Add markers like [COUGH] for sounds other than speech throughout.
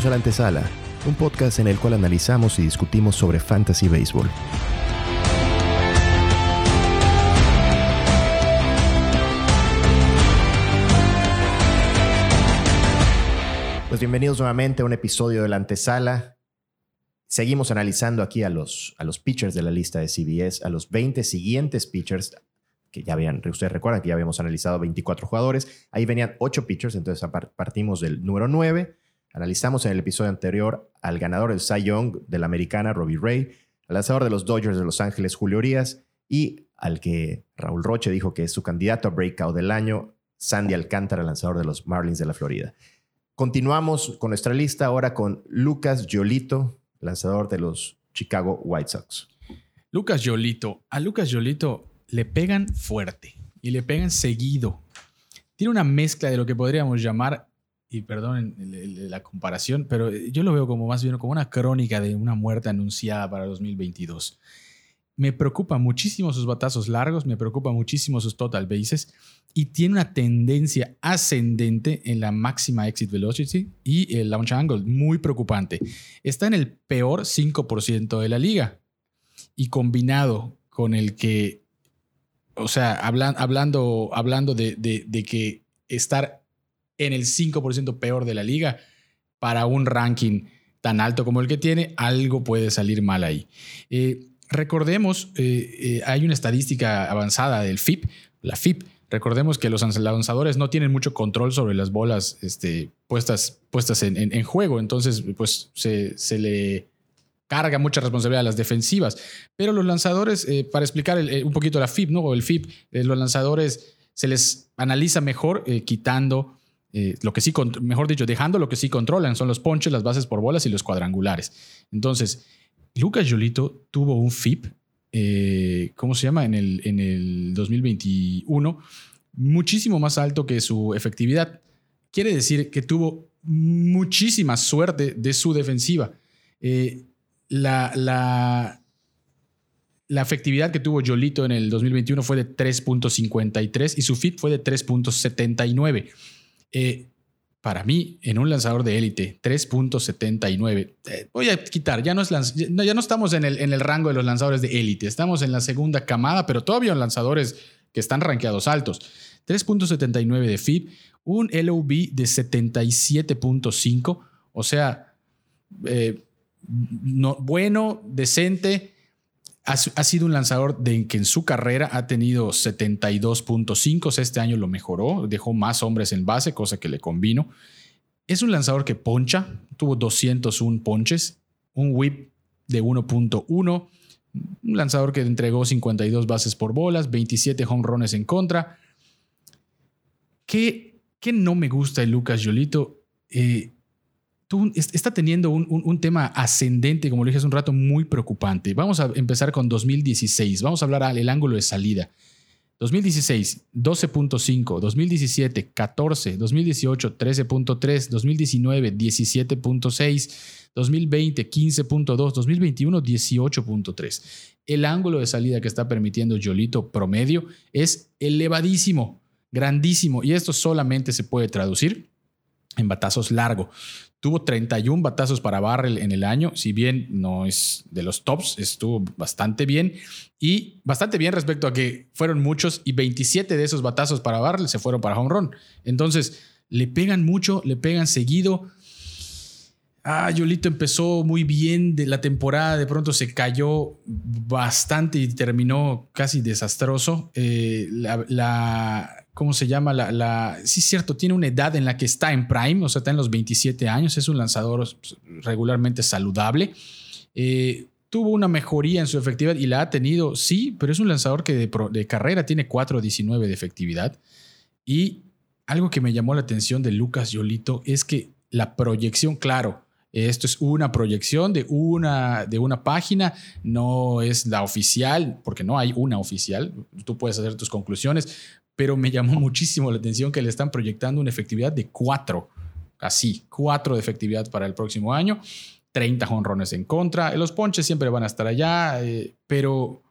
Bienvenidos a La Antesala, un podcast en el cual analizamos y discutimos sobre fantasy baseball. Pues bienvenidos nuevamente a un episodio de La Antesala. Seguimos analizando aquí a los, a los pitchers de la lista de CBS, a los 20 siguientes pitchers que ya habían, ustedes recuerdan que ya habíamos analizado 24 jugadores, ahí venían 8 pitchers, entonces partimos del número 9, analizamos en el episodio anterior al ganador del Cy Young de la americana, Robbie Ray, al lanzador de los Dodgers de Los Ángeles, Julio Urias, y al que Raúl Roche dijo que es su candidato a breakout del año, Sandy Alcántara, lanzador de los Marlins de la Florida. Continuamos con nuestra lista ahora con Lucas Yolito, lanzador de los Chicago White Sox. Lucas Yolito. A Lucas Yolito le pegan fuerte y le pegan seguido. Tiene una mezcla de lo que podríamos llamar, y perdón la comparación, pero yo lo veo como más bien como una crónica de una muerte anunciada para 2022. Me preocupa muchísimo sus batazos largos, me preocupa muchísimo sus total bases y tiene una tendencia ascendente en la máxima exit velocity y el launch angle, muy preocupante. Está en el peor 5% de la liga y combinado con el que o sea, hablando, hablando de, que estar en el 5% peor de la liga para un ranking tan alto como el que tiene, algo puede salir mal ahí. Eh, recordemos, eh, eh, hay una estadística avanzada del FIP, la FIP. Recordemos que los lanzadores no tienen mucho control sobre las bolas este, puestas, puestas en, juego, entonces pues se, se le carga mucha responsabilidad a las defensivas. Pero los lanzadores, para explicar un poquito la FIP, ¿no? O el FIP, los lanzadores se les analiza mejor quitando lo que sí, mejor dicho, dejando lo que sí controlan, son los ponches, las bases por bolas y los cuadrangulares. Entonces, Lucas Yolito tuvo un FIP, ¿cómo se llama? En el, en el 2021, muchísimo más alto que su efectividad. Quiere decir que tuvo muchísima suerte de su defensiva la, la, la efectividad que tuvo Yolito en el 2021 fue de 3.53 y su fit fue de 3.79. Eh, para mí, en un lanzador de élite, 3.79. Eh, voy a quitar, ya no, estamos en el, rango de los lanzadores de élite, estamos en la segunda camada, pero todavía en lanzadores que están rankeados altos. 3.79 de FIP, un LOB de 77.5, o sea, eh, no, bueno, decente. Ha, sido un lanzador de que en su carrera ha tenido 72.5. Este año lo mejoró, dejó más hombres en base, cosa que le convino. Es un lanzador que poncha, tuvo 201 ponches, un whip de 1.1, un lanzador que entregó 52 bases por bolas, 27 home runs en contra. ¿Qué, qué no me gusta de Lucas Yolito? Eh, está teniendo un, tema ascendente, como lo dije hace un rato, muy preocupante. Vamos a empezar con 2016. Vamos a hablar del ángulo de salida. 2016, 12.5, 2017, 14, 2018, 13.3, 2019, 17.6, 2020, 15.2, 2021, 18.3. El ángulo de salida que está permitiendo Yolito promedio es elevadísimo, grandísimo, y esto solamente se puede traducir en batazos largos. Tuvo 31 batazos para Barrel en el año, si bien no es de los tops, estuvo bastante bien y bastante bien respecto a que fueron muchos y 27 de esos batazos para Barrel se fueron para home run. Entonces, le pegan mucho, le pegan seguido. Ah, Yolito empezó muy bien de la temporada, de pronto se cayó bastante y terminó casi desastroso. Eh, la, ¿cómo se llama? La, la, sí, es cierto, tiene una edad en la que está en prime, o sea, está en los 27 años, es un lanzador pues, regularmente saludable. Eh, tuvo una mejoría en su efectividad y la ha tenido, sí, pero es un lanzador que de, de carrera tiene 4.19 de efectividad. Y algo que me llamó la atención de Lucas Yolito es que la proyección, claro, esto es una proyección de una, de una página, no es la oficial, porque no hay una oficial. Tú puedes hacer tus conclusiones, pero me llamó muchísimo la atención que le están proyectando una efectividad de 4, así, 4 de efectividad para el próximo año, 30 jonrones en contra. Los ponches siempre van a estar allá, eh, pero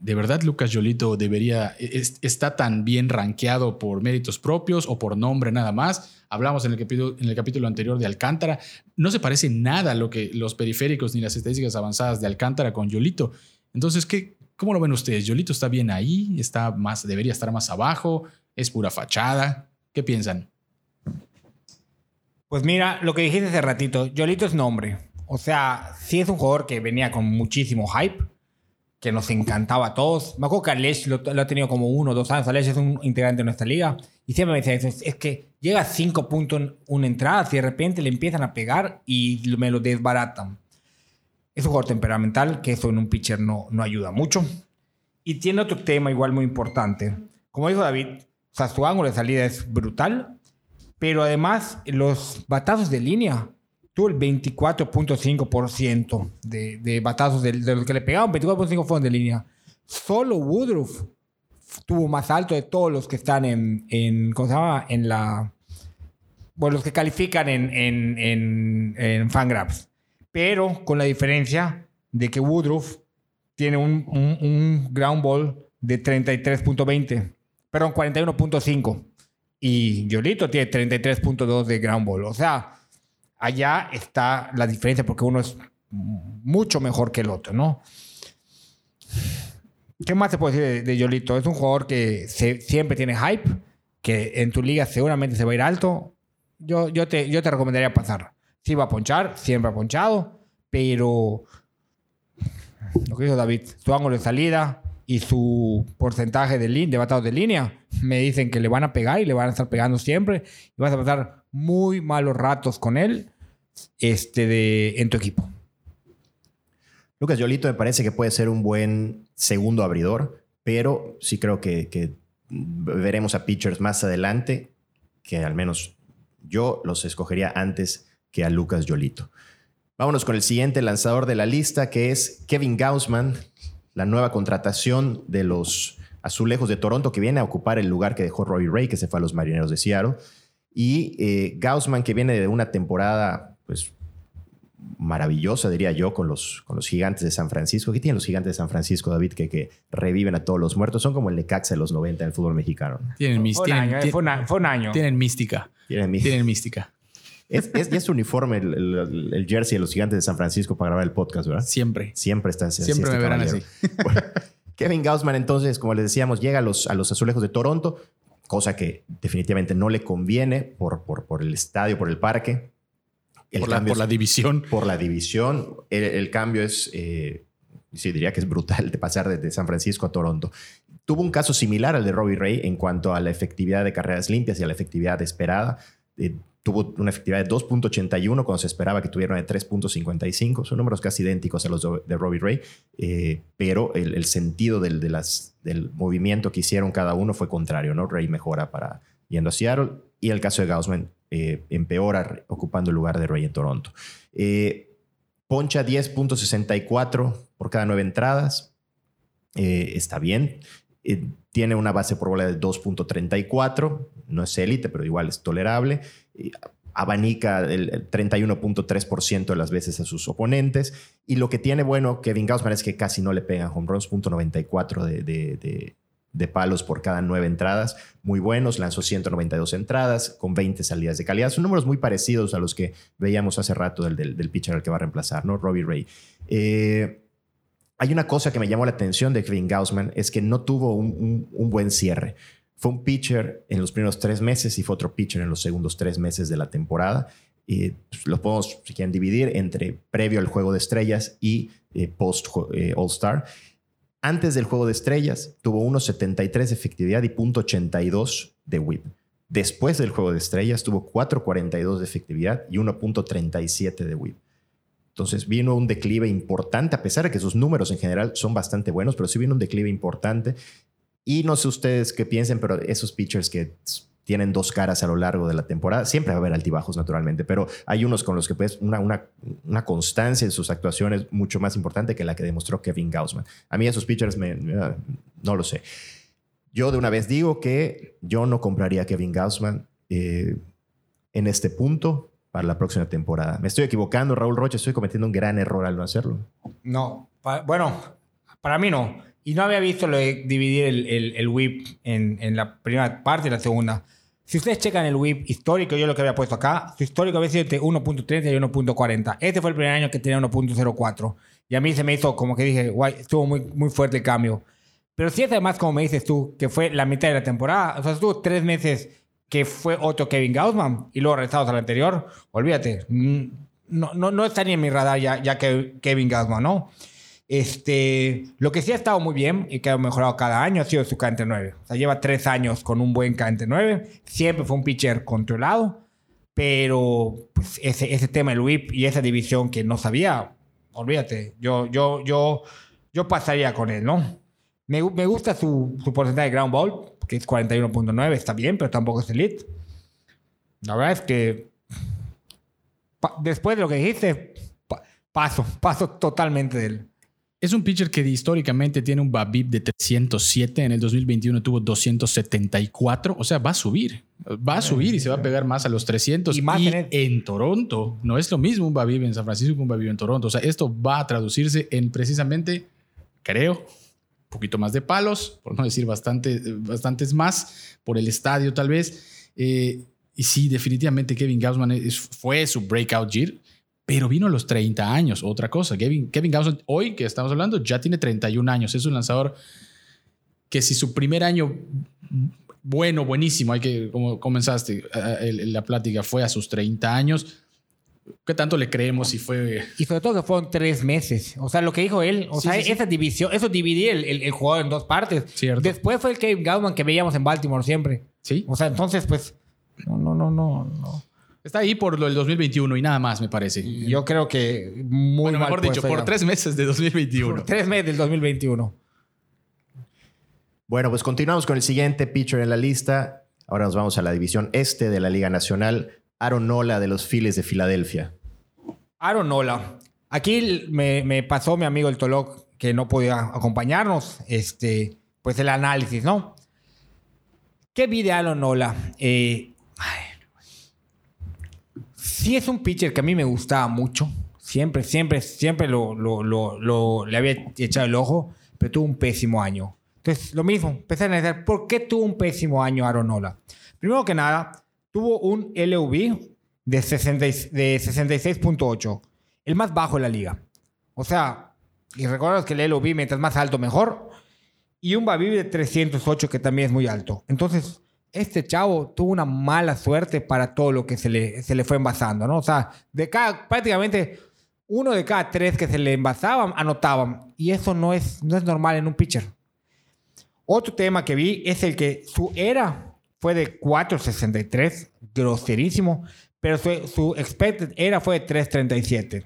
¿De verdad Lucas Yolito debería, está tan bien rankeado por méritos propios o por nombre nada más? Hablamos en el, capítulo, en el capítulo anterior de Alcántara. No se parece nada a lo que los periféricos ni las estadísticas avanzadas de Alcántara con Yolito. Entonces, ¿qué, ¿cómo lo ven ustedes? ¿Yolito está bien ahí? ¿Está más, ¿Debería estar más abajo? ¿Es pura fachada? ¿Qué piensan? Pues mira, lo que dijiste hace ratito, Yolito es nombre. O sea, sí es un jugador que venía con muchísimo hype que nos encantaba a todos. Me acuerdo que Aleix lo, ha tenido como uno o dos años. Aleix es un integrante de nuestra liga. Y siempre me decía. Es que llega a cinco puntos en una entrada y de repente le empiezan a pegar y me lo desbaratan. Es un jugador temperamental, que eso en un pitcher no, no ayuda mucho. Y tiene otro tema igual muy importante. Como dijo David, o sea, su ángulo de salida es brutal, pero además los batazos de línea tuvo el 24.5% de, de batazos de, los que le pegaban, 24.5 fueron de línea. Solo Woodruff tuvo más alto de todos los que están en, en ¿cómo se llama? En la... Bueno, los que califican en, en, en, en Fangraphs. Pero con la diferencia de que Woodruff tiene un, un, un ground ball de 33.20, perdón, 41.5. Y Yolito tiene 33.2 de ground ball. O sea, allá está la diferencia porque uno es mucho mejor que el otro, ¿no? ¿Qué más se puede decir de, Yolito? Es un jugador que siempre tiene hype, que en tu liga seguramente se va a ir alto. Yo, yo, te, yo te recomendaría pasar. Sí va a ponchar, siempre ha ponchado, pero lo que dijo David, su ángulo de salida y su porcentaje de, de batados de línea, me dicen que le van a pegar y le van a estar pegando siempre y vas a pasar muy malos ratos con él este, de, en tu equipo. Lucas Yolito me parece que puede ser un buen segundo abridor, pero sí creo que, veremos a pitchers más adelante, que al menos yo los escogería antes que a Lucas Yolito. Vámonos con el siguiente lanzador de la lista, que es Kevin Gaussman, la nueva contratación de los Azulejos de Toronto, que viene a ocupar el lugar que dejó Roy Ray, que se fue a los Marineros de Seattle. Y eh, Gaussman, que viene de una temporada, pues, maravillosa, diría yo, con los, con los gigantes de San Francisco. ¿Qué tienen los gigantes de San Francisco, David, que, que reviven a todos los muertos? Son como el Necaxa de los 90 en el fútbol mexicano. Tienen, mística. Eh, fue, un año. Tienen mística. Tienen, mística. Es, es, es, uniforme el, jersey de los gigantes de San Francisco para grabar el podcast, ¿verdad? Siempre. Siempre está así. Siempre me verán así. [LAUGHS] Kevin Gaussman, entonces, como les decíamos, llega a los, a los azulejos de Toronto cosa que definitivamente no le conviene por, por, el estadio, por el parque. por, la, por la, división. Por la división. El, cambio es, eh, sí, diría que es brutal de pasar desde San Francisco a Toronto. Tuvo un caso similar al de Robbie Ray en cuanto a la efectividad de carreras limpias y a la efectividad esperada. Eh, tuvo una efectividad de 2.81 cuando se esperaba que tuviera de 3.55. Son números casi idénticos a los de, Robbie Ray, eh, pero el, sentido del, del movimiento que hicieron cada uno fue contrario. ¿no? Ray mejora para yendo a Seattle y el caso de Gaussman eh, empeora ocupando el lugar de Ray en Toronto. Eh, poncha 10.64 por cada nueve entradas. está bien. Tiene una base por bola de 2.34. No es élite, pero igual es tolerable abanica el 31.3% de las veces a sus oponentes. Y lo que tiene bueno Kevin Gaussman es que casi no le pegan home runs, .94 de, de, de, palos por cada nueve entradas. Muy buenos, lanzó 192 entradas con 20 salidas de calidad. Son números muy parecidos a los que veíamos hace rato del, del, pitcher al que va a reemplazar, ¿no? Robbie Ray. Eh, hay una cosa que me llamó la atención de Kevin Gaussman, es que no tuvo un, buen cierre. Fue un pitcher en los primeros tres meses y fue otro pitcher en los segundos tres meses de la temporada. Y pues, lo podemos, si quieren, dividir entre previo al juego de estrellas y eh, post eh, All-Star. Antes del juego de estrellas tuvo 1.73 de efectividad y .82 de whip. Después del juego de estrellas tuvo 4.42 de efectividad y 1.37 de whip. Entonces vino un declive importante, a pesar de que sus números en general son bastante buenos, pero sí vino un declive importante y no sé ustedes qué piensen, pero esos pitchers que tienen dos caras a lo largo de la temporada, siempre va a haber altibajos naturalmente, pero hay unos con los que pues una, una, una constancia en sus actuaciones mucho más importante que la que demostró Kevin Gaussman. A mí esos pitchers me, no lo sé. Yo de una vez digo que yo no compraría a Kevin Gaussman eh, en este punto para la próxima temporada. Me estoy equivocando, Raúl Rocha, estoy cometiendo un gran error al no hacerlo. No, bueno, para mí no. y no había visto lo de dividir el, el, whip en, en la primera parte y la segunda. Si ustedes checan el whip histórico, yo lo que había puesto acá, su histórico había sido entre 1.30 y 1.40. Este fue el primer año que tenía 1.04. Y a mí se me hizo como que dije, guay, estuvo muy, muy fuerte el cambio. Pero si es además, como me dices tú, que fue la mitad de la temporada, o sea, estuvo tres meses que fue otro Kevin Gaussman y luego regresados al anterior, olvídate, mm, no, no, no está ni en mi radar ya, ya Kevin Gaussman, ¿no? Este, lo que sí ha estado muy bien y que ha mejorado cada año ha sido su K 9. O sea, lleva tres años con un buen K 9. Siempre fue un pitcher controlado, pero pues, ese, ese tema del whip y esa división que no sabía, olvídate, yo, yo, yo, yo pasaría con él, ¿no? Me, me gusta su, su porcentaje de ground ball, que es 41.9, está bien, pero tampoco es elite. La verdad es que pa- después de lo que dijiste, pa- paso, paso totalmente de él. Es un pitcher que históricamente tiene un BABIP de 307. En el 2021 tuvo 274. O sea, va a subir. Va a subir y se va a pegar más a los 300. Y más Y en en Toronto. No es lo mismo un BABIP en San Francisco que un BABIP en Toronto. O sea, esto va a traducirse en precisamente, creo, poquito más de palos, por no decir bastante, bastantes más, por el estadio tal vez. Eh, y sí, definitivamente Kevin Gaussman es- fue su breakout year pero vino a los 30 años, otra cosa. Kevin, Kevin Gaussman, hoy que estamos hablando, ya tiene 31 años. Es un lanzador que si su primer año bueno, buenísimo, hay que, como comenzaste la plática, fue a sus 30 años, ¿qué tanto le creemos si fue... Y sobre todo que fueron tres meses. O sea, lo que dijo él, o Sí, sea, sí, sí. esa división, eso dividir el, el, el jugador en dos partes. Cierto. Después fue el Kevin Gaussman que veíamos en Baltimore siempre. Sí, O sea, entonces, pues, no, no, no, no. no. está ahí por lo del 2021 y nada más, me parece. Yo creo que muy bueno, mal mejor dicho, por ya. tres meses de 2021. Por tres meses del 2021. Bueno, pues continuamos con el siguiente pitcher en la lista. Ahora nos vamos a la división este de la Liga Nacional. Aaron Nola de los Phillies de Filadelfia. Aaron Nola. Aquí me, pasó mi amigo el Toloc que no podía acompañarnos. Este, pues el análisis, ¿no? ¿Qué vi de Aaron Nola? Eh, sí es un pitcher que a mí me gustaba mucho. Siempre, siempre, siempre lo- le había echado el ojo, pero tuvo un pésimo año. Entonces, lo mismo, empecé a analizar por qué tuvo un pésimo año Aaron Nola. Primero que nada, tuvo un LUV de, 60 y- de 66.8, el más bajo de la liga. O sea, y recuerdas que el LUV mientras más alto mejor, y un Babibi de 308 que también es muy alto. Entonces, este chavo tuvo una mala suerte para todo lo que se le, se le fue envasando, ¿no? O sea, de cada, prácticamente uno de cada tres que se le envasaban, anotaban. Y eso no es, no es normal en un pitcher. Otro tema que vi es el que su era fue de 4.63, groserísimo, pero su, su expected era fue de 3.37.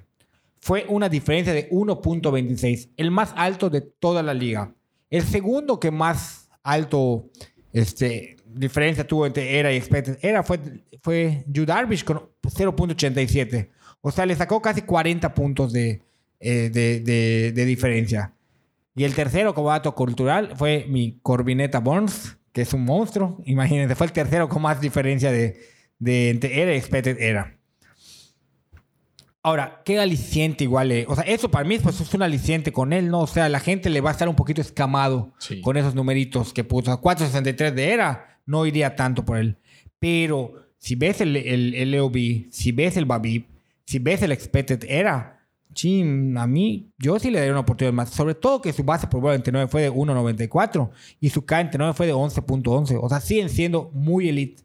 Fue una diferencia de 1.26, el más alto de toda la liga. El segundo que más alto este, diferencia tuvo entre era y expected era fue, fue Yu Darvish con 0.87. O sea, le sacó casi 40 puntos de, eh, de, de- de diferencia. Y el tercero como dato cultural fue mi Corbineta Burns, que es un monstruo. Imagínense, fue el tercero con más diferencia de, de entre era y expected era. Ahora, ¿qué aliciente igual? eh? O sea, eso para mí pues, es un aliciente con él, ¿no? O sea, la gente le va a estar un poquito escamado Sí. con esos numeritos que puso. 4.63 de era, no iría tanto por él. Pero si ves el, el, el LOB, si ves el Babib, si ves el expected era, chin, a mí, yo sí le daría una oportunidad más. Sobre todo que su base por bola 29 fue de 1.94 y su K29 fue de 11.11. O sea, siguen siendo muy elite.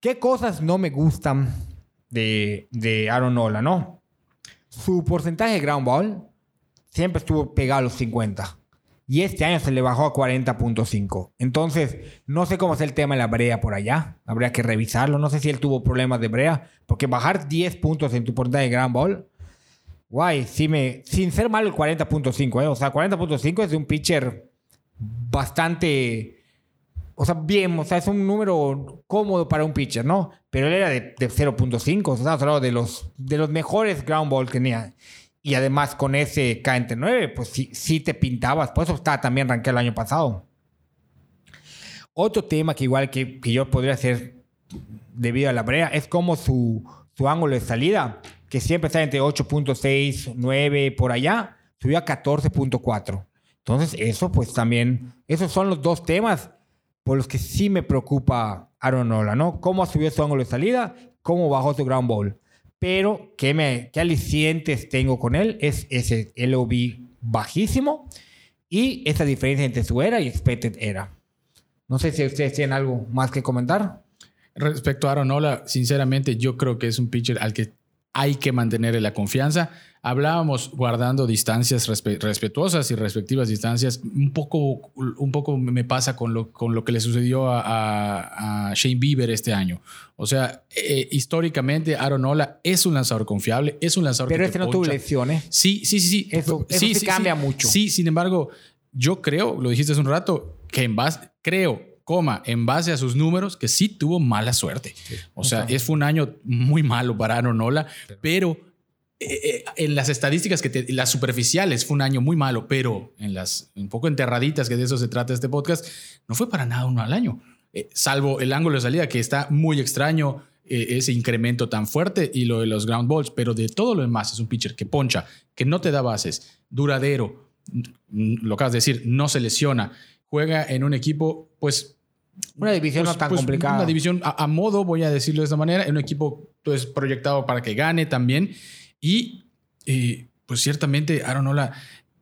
¿Qué cosas no me gustan de, de Aaron Nola, no? Su porcentaje de ground ball siempre estuvo pegado a los 50. Y este año se le bajó a 40.5. Entonces, no sé cómo es el tema de la brea por allá. Habría que revisarlo. No sé si él tuvo problemas de brea. Porque bajar 10 puntos en tu porcentaje de ground ball. Guay, sí me, sin ser malo el 40.5. ¿eh? O sea, 40.5 es de un pitcher bastante o sea, bien, o sea, es un número cómodo para un pitcher, ¿no? Pero él era de, de 0.5, o sea, hablando de los, de los mejores ground ball que tenía. Y además con ese K entre 9, pues sí, sí te pintabas, por eso estaba también rankeado el año pasado. Otro tema que igual que, que yo podría hacer debido a la brea es como su, su ángulo de salida, que siempre está entre 8.6, 9, por allá, subió a 14.4. Entonces, eso pues también, esos son los dos temas por los que sí me preocupa Aaron Nola, ¿no? Cómo subió su ángulo de salida, cómo bajó su ground ball. Pero qué, me, qué alicientes tengo con él es ese LOB bajísimo y esa diferencia entre su era y expected era. No sé si ustedes tienen algo más que comentar. Respecto a Aaron Nola, sinceramente yo creo que es un pitcher al que hay que mantenerle la confianza. Hablábamos guardando distancias respetuosas y respectivas distancias. Un poco, un poco me pasa con lo, con lo que le sucedió a, Shane Bieber este año. O sea, eh, históricamente Aaron Nola es un lanzador confiable, es un lanzador Pero este no tuvo lesiones. Sí, sí, sí. sí. Eso, sí, sí, cambia mucho. Sí, sin embargo, yo creo, lo dijiste hace un rato, que en base, creo coma, en base a sus números, que sí tuvo mala suerte. O sea, es, fue un año muy malo para Aaron Nola, pero eh, eh, en las estadísticas, que las superficiales, fue un año muy malo, pero en las un poco enterraditas, que de eso se trata este podcast, no fue para nada uno al año. Eh, salvo el ángulo de salida, que está muy extraño, ese incremento tan fuerte y lo de los ground balls, pero de todo lo demás es un pitcher que poncha, que no te da bases, duradero, lo acabas de decir, no se lesiona, juega en un equipo, pues una división no pues, tan pues, complicada. Una división a, modo, voy a decirlo de esta manera, en un equipo pues, proyectado para que gane también. Y eh, pues ciertamente Aaron Ola,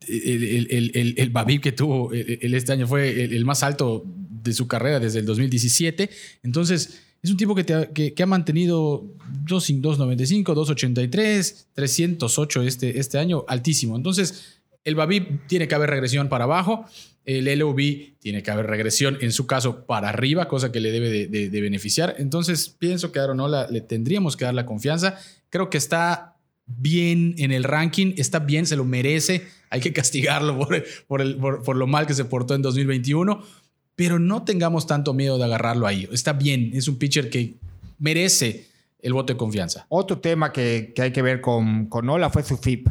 el, el, el, el Babib que tuvo el, este año fue el, más alto de su carrera desde el 2017. Entonces, es un tipo que, que, que, ha mantenido 2.95, 2.83, 308 este, este año, altísimo. Entonces, el Babib tiene que haber regresión para abajo el LOB tiene que haber regresión, en su caso, para arriba, cosa que le debe de, beneficiar. Entonces, pienso que a Aronola le tendríamos que dar la confianza. Creo que está bien en el ranking, está bien, se lo merece. Hay que castigarlo por, por, lo mal que se portó en 2021, pero no tengamos tanto miedo de agarrarlo ahí. Está bien, es un pitcher que merece el voto de confianza. Otro tema que, que hay que ver con, con Nola fue su FIP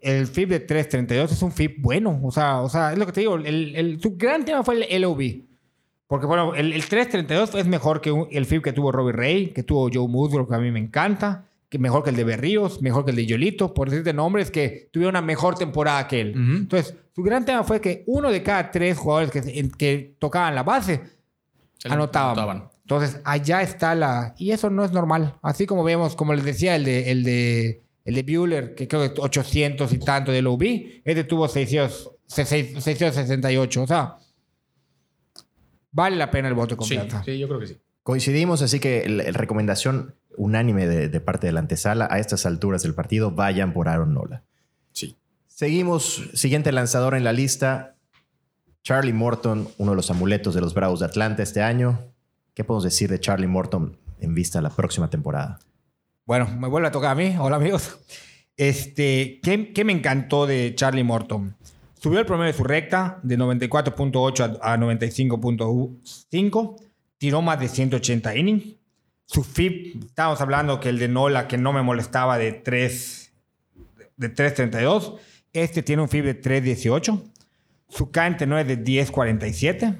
el FIP de 332 es un FIP bueno. O sea, o sea es lo que te digo. El, el, su gran tema fue el LOB. Porque, bueno, el, el 332 es mejor que el FIP que tuvo Robbie Ray, que tuvo Joe Musgrove, que a mí me encanta. Que mejor que el de Berríos, mejor que el de Yolito, por decirte nombres que tuvieron una mejor temporada que él. Entonces, su gran tema fue que uno de cada tres jugadores que, que tocaban la base anotaban. Entonces, allá está la... Y eso no es normal. Así como vemos, como les decía, el de, el de el de Bueller, que creo que 800 y tanto de OB, este tuvo 668. O sea, vale la pena el voto de confianza. Sí, yo creo que sí. Coincidimos, así que la recomendación unánime de, parte de la antesala a estas alturas del partido, vayan por Aaron Nola. Sí. Seguimos, siguiente lanzador en la lista, Charlie Morton, uno de los amuletos de los Bravos de Atlanta este año. ¿Qué podemos decir de Charlie Morton en vista a la próxima temporada? Bueno, me vuelve a tocar a mí. Hola, amigos. Este, ¿qué, me encantó de Charlie Morton? Subió el promedio de su recta de 94.8 a, 95.5. Tiró más de 180 innings. Su FIP, estábamos hablando que el de Nola, que no me molestaba, de 3, de 3.32. Este tiene un FIP de 3.18. Su K no es de 10.47.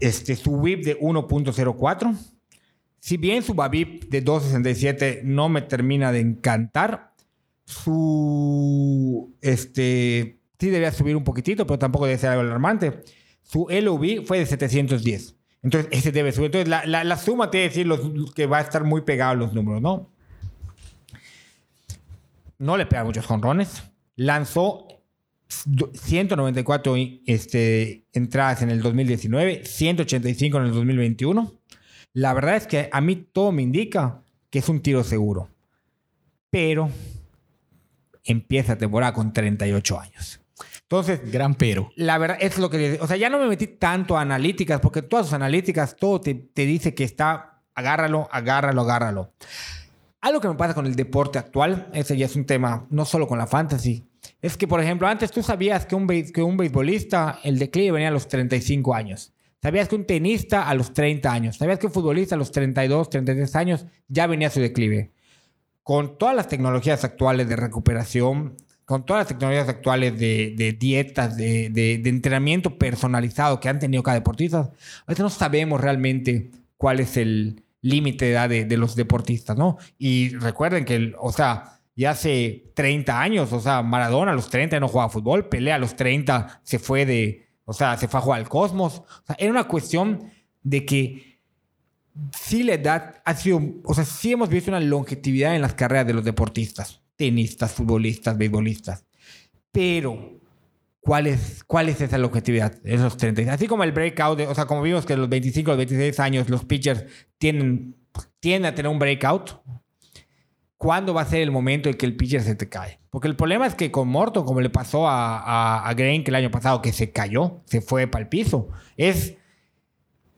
Este, su WIP de 1.04 si bien su Babip de 2.67 no me termina de encantar, su. Este. Sí debería subir un poquitito, pero tampoco debe ser algo alarmante. Su LOB fue de 710. Entonces, ese debe subir. Entonces, la, la, suma te decir los, que va a estar muy pegado los números, ¿no? No le pega muchos jonrones. Lanzó 194 este, entradas en el 2019, 185 en el 2021. La verdad es que a mí todo me indica que es un tiro seguro. Pero empieza temporada con 38 años. Entonces, gran pero. La verdad es lo que, o sea, ya no me metí tanto a analíticas porque todas sus analíticas todo te, te dice que está agárralo, agárralo, agárralo. Algo que me pasa con el deporte actual, ese ya es un tema no solo con la fantasy, es que, por ejemplo, antes tú sabías que un, que un beisbolista, el declive venía a los 35 años. ¿Sabías que un tenista a los 30 años, sabías que un futbolista a los 32, 33 años ya venía a su declive? Con todas las tecnologías actuales de recuperación, con todas las tecnologías actuales de, dietas, de, entrenamiento personalizado que han tenido cada deportista, ahorita no sabemos realmente cuál es el límite de edad de, los deportistas, ¿no? Y recuerden que, o sea, y hace 30 años. O sea, Maradona a los 30 no jugaba fútbol, Pelé a los 30 se fue de, o sea, se fue a jugar al Cosmos. O sea, era una cuestión de que sí la edad ha sido, o sea, sí hemos visto una longevidad en las carreras de los deportistas, tenistas, futbolistas, beisbolistas. Pero, ¿cuál es, cuál es esa longevidad? Esos 30. Así como el breakout, de- o sea, como vimos que los 25, los 26 años los pitchers tienen, tienden a tener un breakout. ¿Cuándo va a ser el momento en que el pitcher se te cae? Porque el problema es que con Morton, como le pasó a, a, a Green que el año pasado, que se cayó, se fue para el piso, es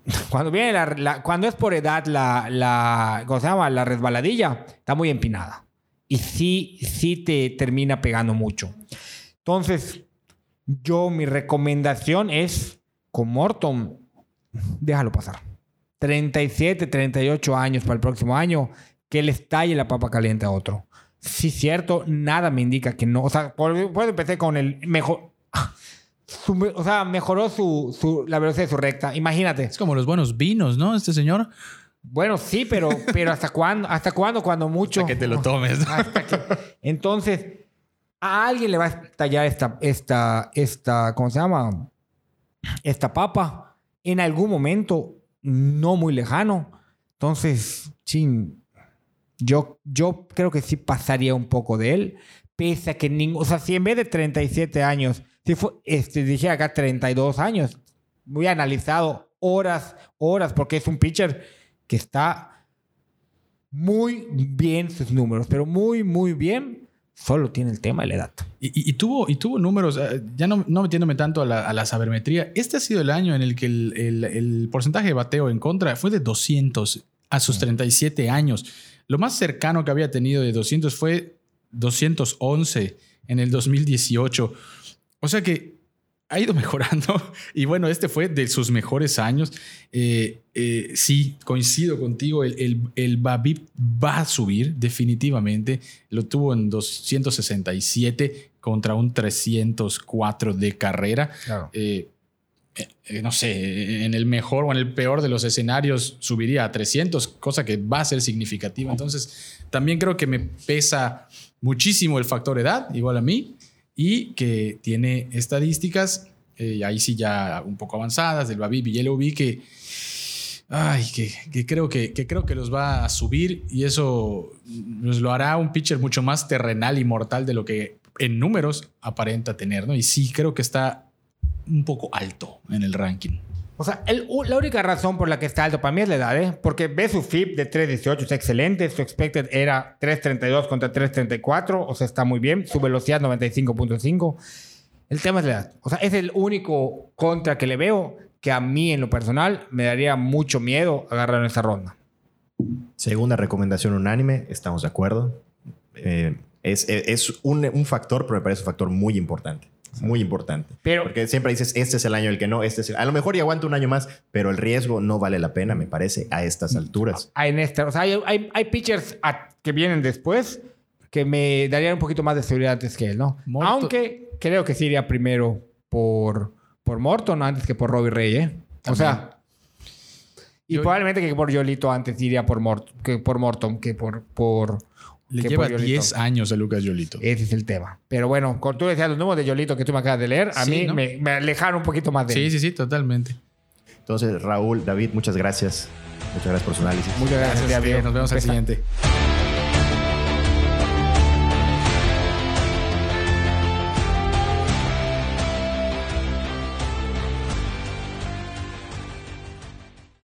[LAUGHS] cuando viene la, la- cuando es por edad la, la ¿cómo se llama? La resbaladilla, está muy empinada. Y sí, sí te termina pegando mucho. Entonces, yo mi recomendación es con Morton, déjalo pasar. 37, 38 años para el próximo año, que le estalle la papa caliente a otro. Sí, cierto, nada me indica que no. O sea, por- empezar con el mejor. [LAUGHS] su o sea, mejoró su, su- la velocidad de su recta. Imagínate. Es como los buenos vinos, ¿no? Este señor. Bueno, sí, pero, [LAUGHS] pero ¿hasta cuándo? ¿Hasta cuándo? Cuando mucho. Hasta que te lo tomes. ¿no? [LAUGHS] Hasta que- Entonces, a alguien le va a estallar esta, esta, esta, ¿cómo se llama? Esta papa en algún momento no muy lejano. Entonces, chin, yo, yo creo que sí pasaría un poco de él, pese a que ningún, o sea, si en vez de 37 años, si fue, este, dije acá 32 años, muy analizado horas, horas, porque es un pitcher que está muy bien sus números, pero muy, muy bien. Solo tiene el tema de la edad. Y, tuvo, y tuvo números, eh, ya no, no metiéndome tanto a la, a sabermetría, este ha sido el año en el que el, el- el porcentaje de bateo en contra fue de 200 a sus 37 años. Lo más cercano que había tenido de 200 fue 211 en el 2018. O sea que ha ido [LAUGHS] mejorando. Y bueno, este fue de sus mejores años. Eh, eh, sí, coincido contigo. El, el, el Babip va a subir definitivamente. Lo tuvo en 267 contra un 304 de carrera. Claro. Eh, no sé, en el mejor o en el peor de los escenarios subiría a 300, cosa que va a ser significativa. Entonces, también creo que me pesa muchísimo el factor edad, igual a mí, y que tiene estadísticas, eh, ahí sí ya un poco avanzadas, del Babib y Yellow Bee, que, ay, que, que creo que, que creo que los va a subir y eso nos lo hará un pitcher mucho más terrenal y mortal de lo que en números aparenta tener, ¿no? Y sí creo que está un poco alto en el ranking. O sea, el- la única razón por la que está alto para mí es la edad, ¿eh? Porque ve su FIP de 3.18, está excelente. Su expected era 3.32 contra 3.34, o sea, está muy bien. Su velocidad 95.5. El tema es la edad. O sea, es el único contra que le veo que a mí, en lo personal, me daría mucho miedo agarrar en esta ronda. Segunda recomendación unánime, estamos de acuerdo. Eh, es es- es un, un factor, pero me parece un factor muy importante. Muy importante. Pero- Porque siempre dices, este es el año el que no, este es el... A lo mejor y aguanto un año más, pero el riesgo no vale la pena, me parece, a estas alturas. Ah, En esta, o sea, hay, hay, hay pitchers a- que vienen después que me darían un poquito más de seguridad antes que él, ¿no? Morton- Aunque creo que sí iría primero por, por Morton antes que por Robbie Ray, ¿eh? O sea, y Yo- probablemente que por Yolito antes iría por, Mort, que por Morton que por, por Le que lleva por Yolito. 10 años a Lucas Yolito. Ese es el tema. Pero bueno, con tú decías los números de Yolito que tú me acabas de leer, a Sí, mí ¿no? me, me alejaron un poquito más de Sí, él. sí, sí, totalmente. Entonces, Raúl, David, muchas gracias. Muchas gracias por su análisis. Muchas gracias. Gracias, Diego. Nos vemos al siguiente.